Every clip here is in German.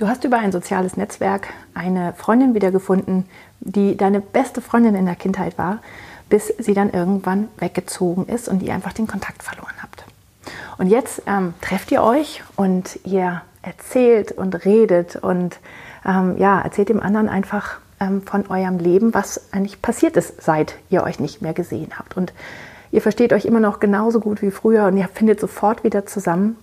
du hast über ein soziales Netzwerk eine Freundin wiedergefunden, die deine beste Freundin in der Kindheit war, bis sie dann irgendwann weggezogen ist und ihr einfach den Kontakt verloren habt. Und jetzt ähm, trefft ihr euch und ihr erzählt und redet und ähm, ja, erzählt dem anderen einfach ähm, von eurem Leben, was eigentlich passiert ist, seit ihr euch nicht mehr gesehen habt. Und ihr versteht euch immer noch genauso gut wie früher und ihr findet sofort wieder zusammen.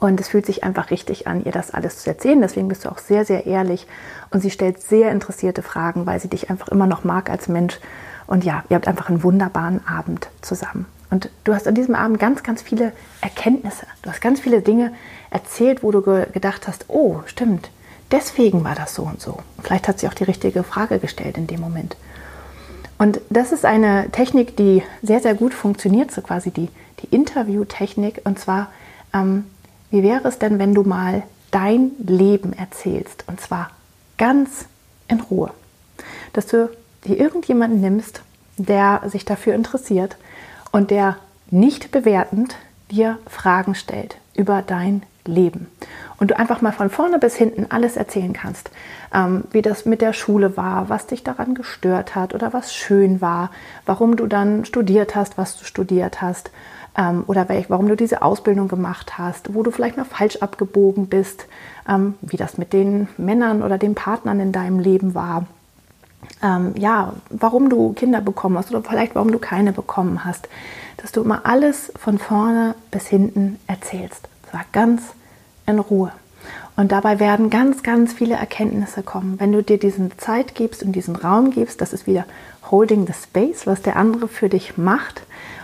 Und es fühlt sich einfach richtig an, ihr das alles zu erzählen. Deswegen bist du auch sehr, sehr ehrlich. Und sie stellt sehr interessierte Fragen, weil sie dich einfach immer noch mag als Mensch. Und ja, ihr habt einfach einen wunderbaren Abend zusammen. Und du hast an diesem Abend ganz, ganz viele Erkenntnisse. Du hast ganz viele Dinge erzählt, wo du ge gedacht hast, oh, stimmt, deswegen war das so und so. Vielleicht hat sie auch die richtige Frage gestellt in dem Moment. Und das ist eine Technik, die sehr, sehr gut funktioniert, so quasi die, die Interviewtechnik. Und zwar, ähm, wie wäre es denn, wenn du mal dein Leben erzählst? Und zwar ganz in Ruhe. Dass du dir irgendjemanden nimmst, der sich dafür interessiert und der nicht bewertend dir Fragen stellt über dein Leben. Und du einfach mal von vorne bis hinten alles erzählen kannst, ähm, wie das mit der Schule war, was dich daran gestört hat oder was schön war, warum du dann studiert hast, was du studiert hast ähm, oder welch, warum du diese Ausbildung gemacht hast, wo du vielleicht mal falsch abgebogen bist, ähm, wie das mit den Männern oder den Partnern in deinem Leben war. Ähm, ja, warum du Kinder bekommen hast oder vielleicht warum du keine bekommen hast, dass du immer alles von vorne bis hinten erzählst. Zwar ganz in Ruhe. Und dabei werden ganz, ganz viele Erkenntnisse kommen. Wenn du dir diesen Zeit gibst und diesen Raum gibst, das ist wieder Holding the Space, was der andere für dich macht.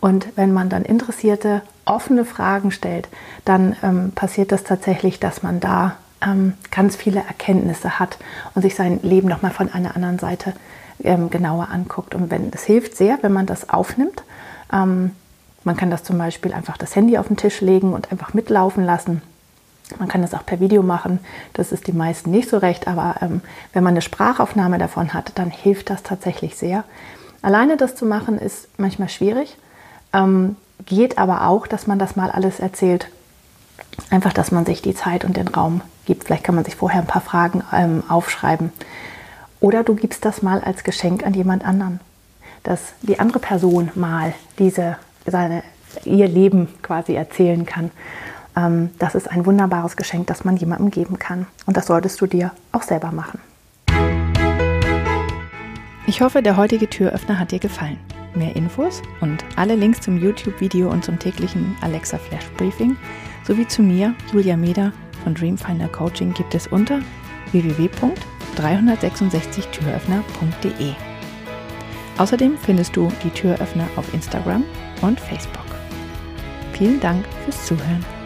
Und wenn man dann interessierte, offene Fragen stellt, dann ähm, passiert das tatsächlich, dass man da ähm, ganz viele Erkenntnisse hat und sich sein Leben nochmal von einer anderen Seite ähm, genauer anguckt. Und wenn es hilft sehr, wenn man das aufnimmt. Ähm, man kann das zum Beispiel einfach das Handy auf den Tisch legen und einfach mitlaufen lassen man kann das auch per Video machen. Das ist die meisten nicht so recht, aber ähm, wenn man eine Sprachaufnahme davon hat, dann hilft das tatsächlich sehr. Alleine das zu machen ist manchmal schwierig, ähm, geht aber auch, dass man das mal alles erzählt. Einfach, dass man sich die Zeit und den Raum gibt. Vielleicht kann man sich vorher ein paar Fragen ähm, aufschreiben. Oder du gibst das mal als Geschenk an jemand anderen, dass die andere Person mal diese, seine, ihr Leben quasi erzählen kann ähm, das ist ein wunderbares Geschenk, das man jemandem geben kann. Und das solltest du dir auch selber machen. Ich hoffe, der heutige Türöffner hat dir gefallen. Mehr Infos und alle Links zum YouTube-Video und zum täglichen Alexa Flash Briefing sowie zu mir, Julia Meder von Dreamfinder Coaching gibt es unter www.366türöffner.de. Außerdem findest du die Türöffner auf Instagram und Facebook. Vielen Dank fürs Zuhören.